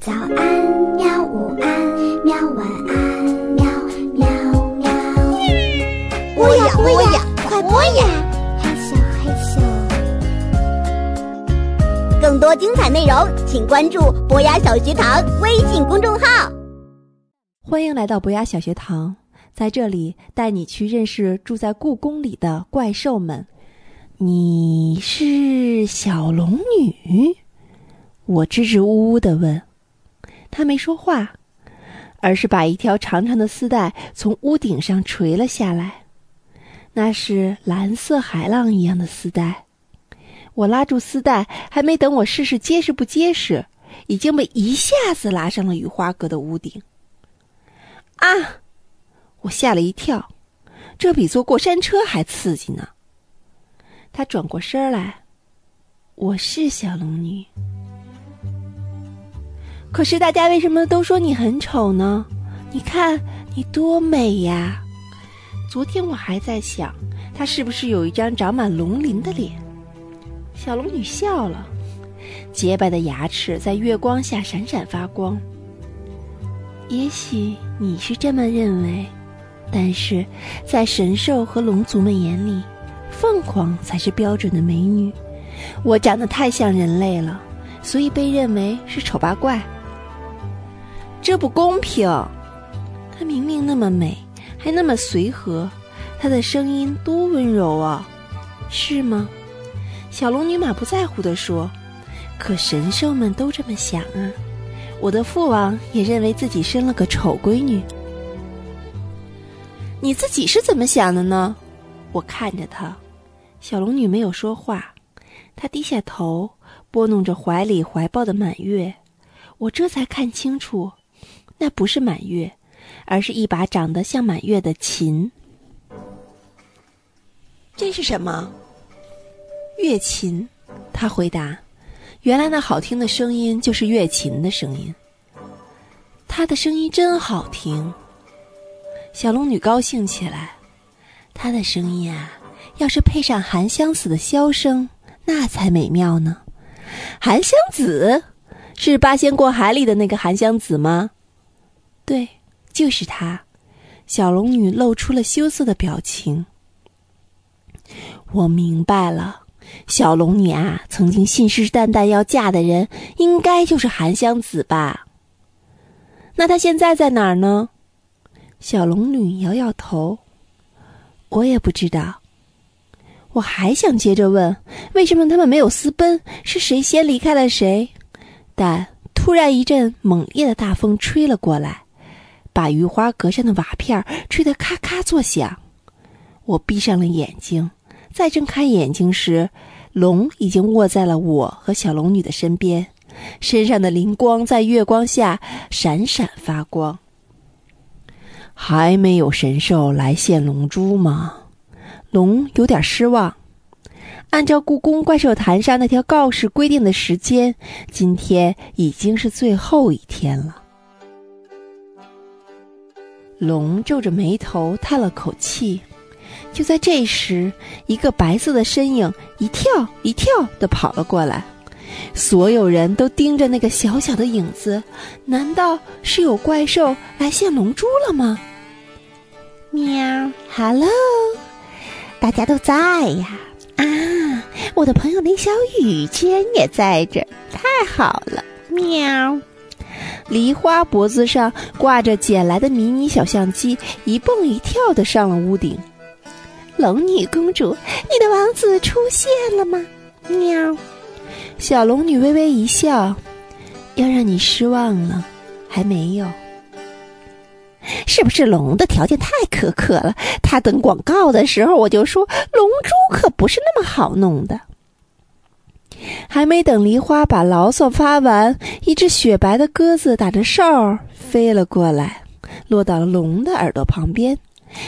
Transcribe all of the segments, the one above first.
早安，喵！午安，喵！晚安，喵喵喵。播呀播呀，快播呀！害羞害羞。更多精彩内容，请关注博雅小学堂微信公众号。欢迎来到博雅小学堂，在这里带你去认识住在故宫里的怪兽们。你是小龙女？我支支吾吾的问。他没说话，而是把一条长长的丝带从屋顶上垂了下来。那是蓝色海浪一样的丝带。我拉住丝带，还没等我试试结实不结实，已经被一下子拉上了雨花阁的屋顶。啊！我吓了一跳，这比坐过山车还刺激呢。他转过身来，我是小龙女。可是大家为什么都说你很丑呢？你看你多美呀！昨天我还在想，她是不是有一张长满龙鳞的脸。小龙女笑了，洁白的牙齿在月光下闪闪发光。也许你是这么认为，但是在神兽和龙族们眼里，凤凰才是标准的美女。我长得太像人类了，所以被认为是丑八怪。这不公平！她明明那么美，还那么随和，她的声音多温柔啊，是吗？小龙女满不在乎地说：“可神兽们都这么想啊！我的父王也认为自己生了个丑闺女。你自己是怎么想的呢？”我看着她，小龙女没有说话，她低下头拨弄着怀里怀抱的满月，我这才看清楚。那不是满月，而是一把长得像满月的琴。这是什么？月琴。他回答：“原来那好听的声音就是月琴的声音。他的声音真好听。”小龙女高兴起来。他的声音啊，要是配上韩湘子的箫声，那才美妙呢。韩湘子，是八仙过海里的那个韩湘子吗？对，就是他。小龙女露出了羞涩的表情。我明白了，小龙女啊，曾经信誓旦旦要嫁的人，应该就是韩湘子吧？那他现在在哪儿呢？小龙女摇摇头。我也不知道。我还想接着问，为什么他们没有私奔？是谁先离开了谁？但突然一阵猛烈的大风吹了过来。把鱼花阁上的瓦片吹得咔咔作响，我闭上了眼睛，再睁开眼睛时，龙已经卧在了我和小龙女的身边，身上的灵光在月光下闪闪发光。还没有神兽来献龙珠吗？龙有点失望。按照故宫怪兽坛上那条告示规定的时间，今天已经是最后一天了。龙皱着眉头叹了口气，就在这时，一个白色的身影一跳一跳的跑了过来，所有人都盯着那个小小的影子，难道是有怪兽来献龙珠了吗？喵，Hello，大家都在呀！啊，我的朋友林小雨居然也在这，太好了！喵。梨花脖子上挂着捡来的迷你小相机，一蹦一跳的上了屋顶。龙女公主，你的王子出现了吗？喵！小龙女微微一笑，要让你失望了，还没有。是不是龙的条件太苛刻了？他等广告的时候我就说，龙珠可不是那么好弄的。还没等梨花把牢骚发完，一只雪白的鸽子打着哨飞了过来，落到龙的耳朵旁边，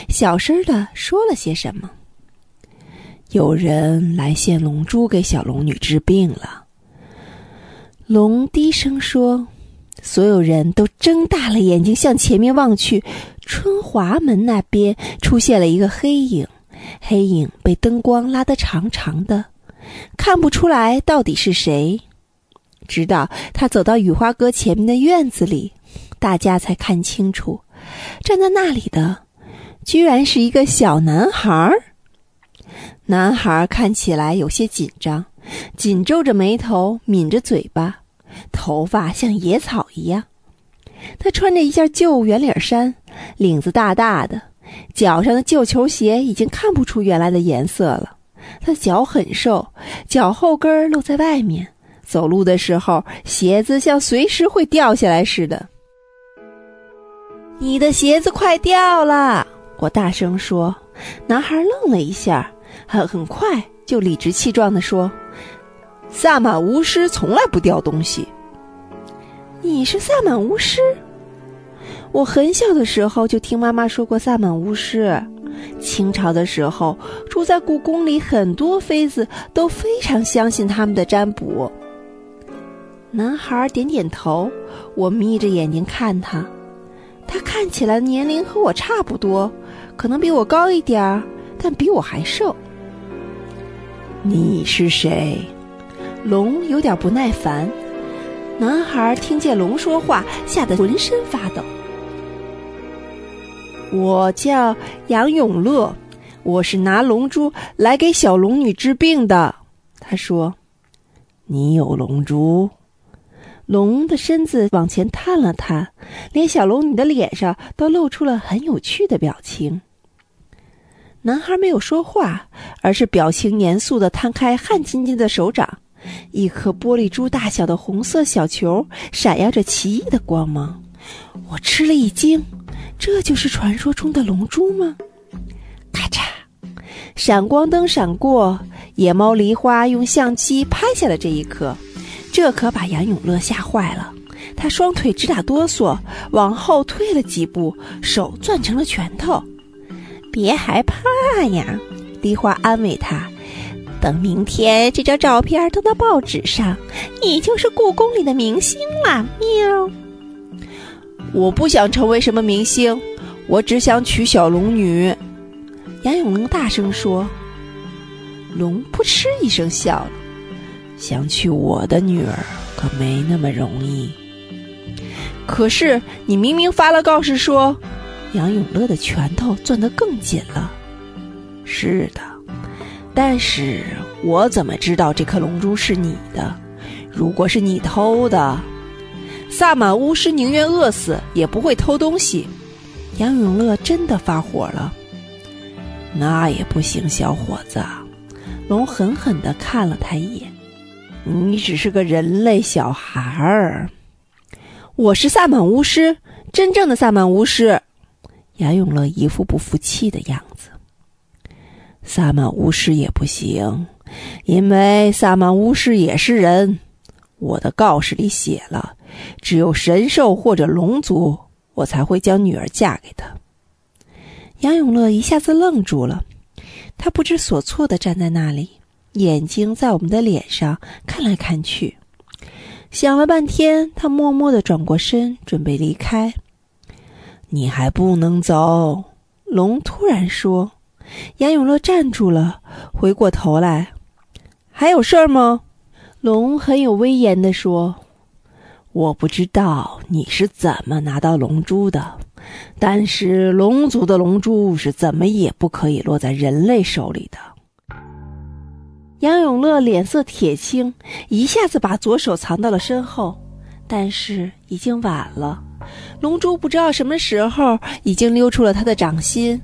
小声的说了些什么。有人来献龙珠给小龙女治病了。龙低声说：“所有人都睁大了眼睛向前面望去，春华门那边出现了一个黑影，黑影被灯光拉得长长的。”看不出来到底是谁，直到他走到雨花阁前面的院子里，大家才看清楚，站在那里的，居然是一个小男孩儿。男孩看起来有些紧张，紧皱着眉头，抿着嘴巴，头发像野草一样。他穿着一件旧圆领衫，领子大大的，脚上的旧球鞋已经看不出原来的颜色了。他脚很瘦，脚后跟露在外面，走路的时候鞋子像随时会掉下来似的。你的鞋子快掉了！我大声说。男孩愣了一下。很很快就理直气壮地说：“萨满巫师从来不掉东西。”你是萨满巫师？我很小的时候就听妈妈说过萨满巫师。清朝的时候，住在故宫里很多妃子都非常相信他们的占卜。男孩点点头，我眯着眼睛看他，他看起来年龄和我差不多，可能比我高一点儿，但比我还瘦。你是谁？龙有点不耐烦。男孩听见龙说话，吓得浑身发抖。我叫杨永乐，我是拿龙珠来给小龙女治病的。他说：“你有龙珠？”龙的身子往前探了探，连小龙女的脸上都露出了很有趣的表情。男孩没有说话，而是表情严肃地摊开汗津津的手掌，一颗玻璃珠大小的红色小球闪耀着奇异的光芒。我吃了一惊，这就是传说中的龙珠吗？咔嚓，闪光灯闪过，野猫梨花用相机拍下了这一刻，这可把杨永乐吓坏了。他双腿直打哆嗦，往后退了几步，手攥成了拳头。别害怕呀，梨花安慰他。等明天这张照片登到报纸上，你就是故宫里的明星了。喵！我不想成为什么明星，我只想娶小龙女。杨永龙大声说。龙扑哧一声笑了。想娶我的女儿可没那么容易。可是你明明发了告示说。杨永乐的拳头攥得更紧了。是的，但是我怎么知道这颗龙珠是你的？如果是你偷的，萨满巫师宁愿饿死也不会偷东西。杨永乐真的发火了。那也不行，小伙子。龙狠狠地看了他一眼。你只是个人类小孩儿。我是萨满巫师，真正的萨满巫师。杨永乐一副不服气的样子。萨满巫师也不行，因为萨满巫师也是人。我的告示里写了，只有神兽或者龙族，我才会将女儿嫁给他。杨永乐一下子愣住了，他不知所措的站在那里，眼睛在我们的脸上看来看去，想了半天，他默默的转过身，准备离开。你还不能走，龙突然说。杨永乐站住了，回过头来，还有事儿吗？龙很有威严地说：“我不知道你是怎么拿到龙珠的，但是龙族的龙珠是怎么也不可以落在人类手里的。”杨永乐脸色铁青，一下子把左手藏到了身后，但是已经晚了。龙珠不知道什么时候已经溜出了他的掌心，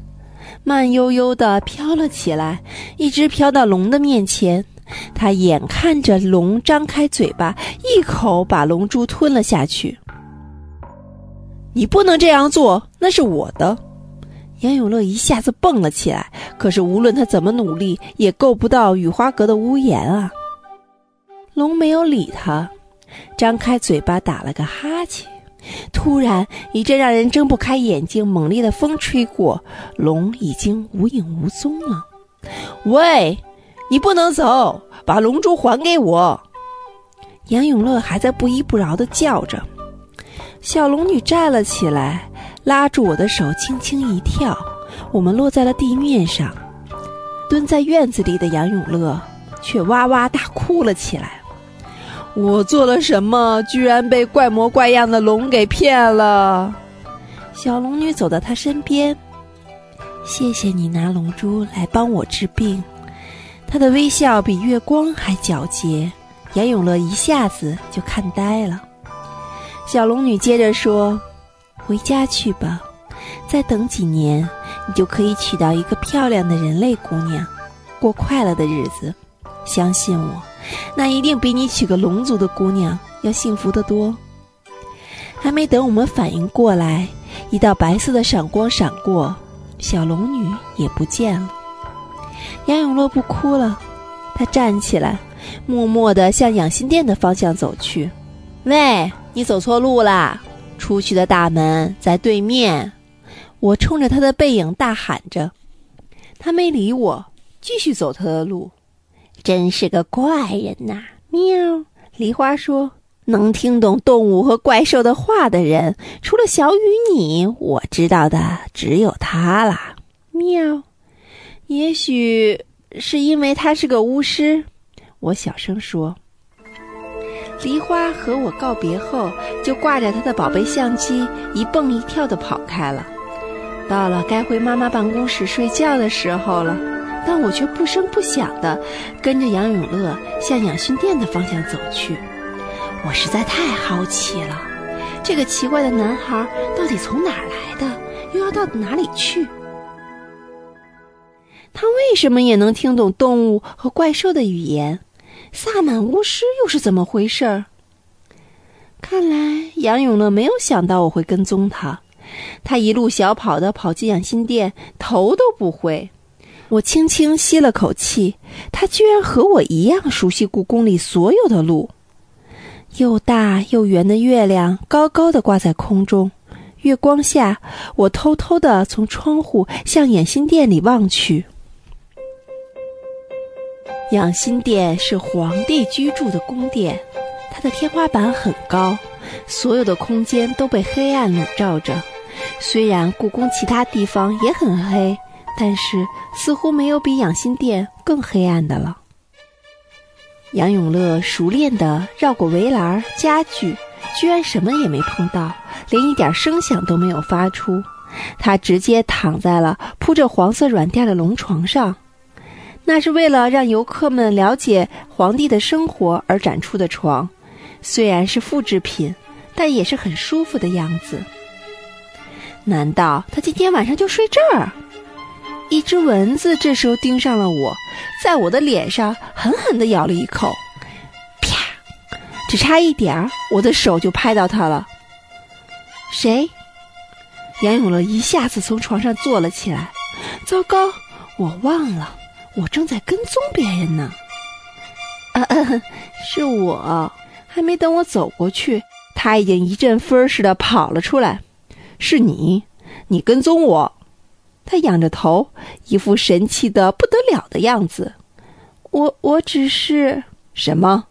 慢悠悠地飘了起来，一直飘到龙的面前。他眼看着龙张开嘴巴，一口把龙珠吞了下去。你不能这样做，那是我的。杨永乐一下子蹦了起来，可是无论他怎么努力，也够不到雨花阁的屋檐啊。龙没有理他，张开嘴巴打了个哈欠。突然，一阵让人睁不开眼睛、猛烈的风吹过，龙已经无影无踪了。喂，你不能走，把龙珠还给我！杨永乐还在不依不饶地叫着。小龙女站了起来，拉住我的手，轻轻一跳，我们落在了地面上。蹲在院子里的杨永乐却哇哇大哭了起来。我做了什么，居然被怪模怪样的龙给骗了？小龙女走到他身边，谢谢你拿龙珠来帮我治病。她的微笑比月光还皎洁，严永乐一下子就看呆了。小龙女接着说：“回家去吧，再等几年，你就可以娶到一个漂亮的人类姑娘，过快乐的日子。相信我。”那一定比你娶个龙族的姑娘要幸福得多。还没等我们反应过来，一道白色的闪光闪过，小龙女也不见了。杨永乐不哭了，他站起来，默默地向养心殿的方向走去。喂，你走错路啦！出去的大门在对面。我冲着他的背影大喊着，他没理我，继续走他的路。真是个怪人呐！喵，梨花说：“能听懂动物和怪兽的话的人，除了小雨你，我知道的只有他啦。”喵，也许是因为他是个巫师，我小声说。梨花和我告别后，就挂着他的宝贝相机，一蹦一跳的跑开了。到了该回妈妈办公室睡觉的时候了。但我却不声不响地跟着杨永乐向养训店的方向走去。我实在太好奇了，这个奇怪的男孩到底从哪儿来的，又要到哪里去？他为什么也能听懂动物和怪兽的语言？萨满巫师又是怎么回事儿？看来杨永乐没有想到我会跟踪他，他一路小跑的跑进养心殿，头都不回。我轻轻吸了口气，他居然和我一样熟悉故宫里所有的路。又大又圆的月亮高高的挂在空中，月光下，我偷偷的从窗户向养心殿里望去。养心殿是皇帝居住的宫殿，它的天花板很高，所有的空间都被黑暗笼罩着。虽然故宫其他地方也很黑。但是似乎没有比养心殿更黑暗的了。杨永乐熟练地绕过围栏、家具，居然什么也没碰到，连一点声响都没有发出。他直接躺在了铺着黄色软垫的龙床上，那是为了让游客们了解皇帝的生活而展出的床，虽然是复制品，但也是很舒服的样子。难道他今天晚上就睡这儿？一只蚊子这时候盯上了我，在我的脸上狠狠地咬了一口，啪！只差一点儿，我的手就拍到它了。谁？杨永乐一下子从床上坐了起来。糟糕，我忘了，我正在跟踪别人呢。啊，是我。还没等我走过去，他已经一阵风似的跑了出来。是你，你跟踪我。他仰着头，一副神气的不得了的样子。我我只是什么？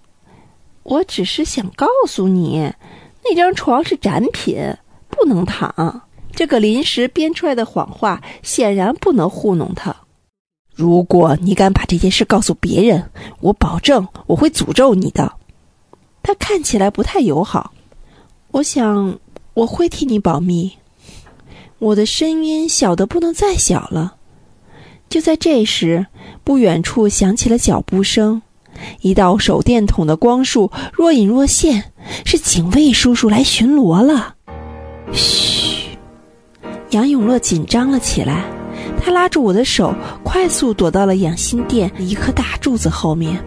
我只是想告诉你，那张床是展品，不能躺。这个临时编出来的谎话显然不能糊弄他。如果你敢把这件事告诉别人，我保证我会诅咒你的。他看起来不太友好。我想我会替你保密。我的声音小的不能再小了。就在这时，不远处响起了脚步声，一道手电筒的光束若隐若现，是警卫叔叔来巡逻了。嘘！杨永乐紧张了起来，他拉住我的手，快速躲到了养心殿一棵大柱子后面。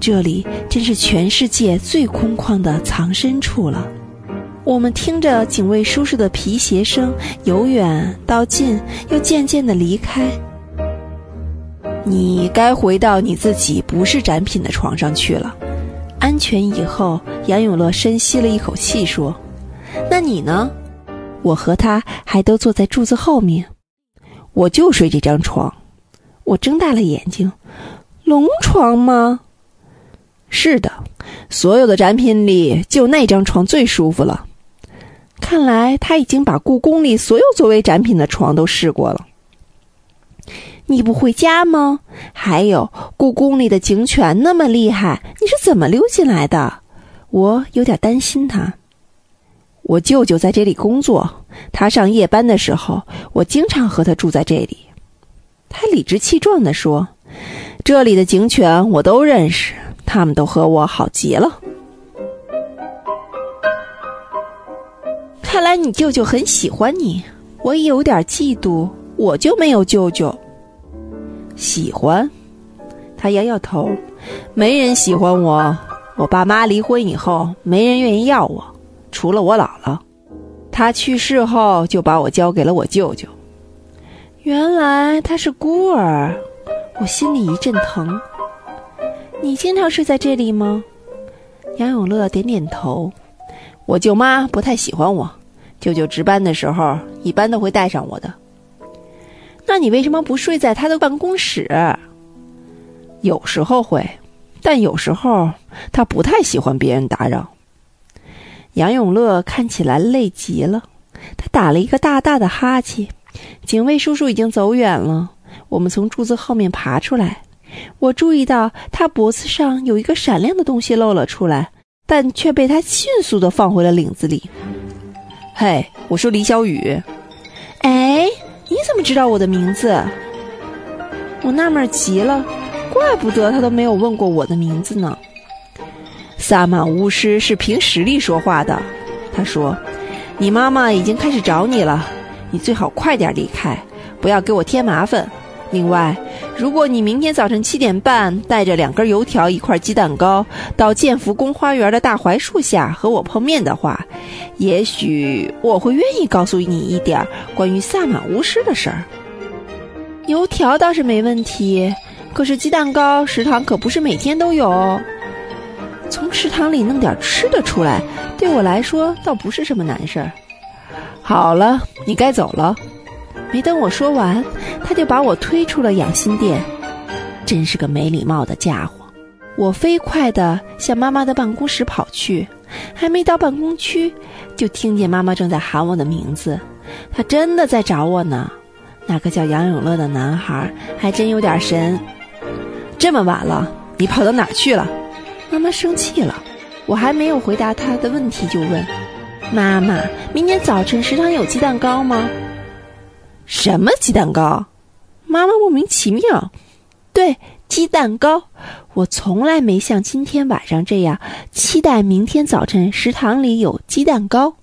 这里真是全世界最空旷的藏身处了。我们听着警卫叔叔的皮鞋声，由远到近，又渐渐的离开。你该回到你自己不是展品的床上去了。安全以后，杨永乐深吸了一口气说：“那你呢？”我和他还都坐在柱子后面。我就睡这张床。我睁大了眼睛，龙床吗？是的，所有的展品里就那张床最舒服了。看来他已经把故宫里所有作为展品的床都试过了。你不回家吗？还有，故宫里的警犬那么厉害，你是怎么溜进来的？我有点担心他。我舅舅在这里工作，他上夜班的时候，我经常和他住在这里。他理直气壮地说：“这里的警犬我都认识，他们都和我好极了。”看来你舅舅很喜欢你，我也有点嫉妒，我就没有舅舅。喜欢？他摇摇头，没人喜欢我。我爸妈离婚以后，没人愿意要我，除了我姥姥。她去世后，就把我交给了我舅舅。原来他是孤儿，我心里一阵疼。你经常睡在这里吗？杨永乐点点头。我舅妈不太喜欢我。舅舅值班的时候，一般都会带上我的。那你为什么不睡在他的办公室？有时候会，但有时候他不太喜欢别人打扰。杨永乐看起来累极了，他打了一个大大的哈欠。警卫叔叔已经走远了，我们从柱子后面爬出来。我注意到他脖子上有一个闪亮的东西露了出来，但却被他迅速的放回了领子里。嘿，我说李小雨，哎，你怎么知道我的名字？我纳闷极了，怪不得他都没有问过我的名字呢。萨满巫师是凭实力说话的，他说：“你妈妈已经开始找你了，你最好快点离开，不要给我添麻烦。”另外，如果你明天早晨七点半带着两根油条、一块鸡蛋糕到建福宫花园的大槐树下和我碰面的话，也许我会愿意告诉你一点关于萨满巫师的事儿。油条倒是没问题，可是鸡蛋糕食堂可不是每天都有。从食堂里弄点吃的出来，对我来说倒不是什么难事儿。好了，你该走了。没等我说完，他就把我推出了养心殿。真是个没礼貌的家伙！我飞快地向妈妈的办公室跑去，还没到办公区，就听见妈妈正在喊我的名字。她真的在找我呢。那个叫杨永乐的男孩还真有点神。这么晚了，你跑到哪儿去了？妈妈生气了。我还没有回答她的问题，就问：“妈妈，明天早晨食堂有鸡蛋糕吗？”什么鸡蛋糕？妈妈莫名其妙。对，鸡蛋糕。我从来没像今天晚上这样期待明天早晨食堂里有鸡蛋糕。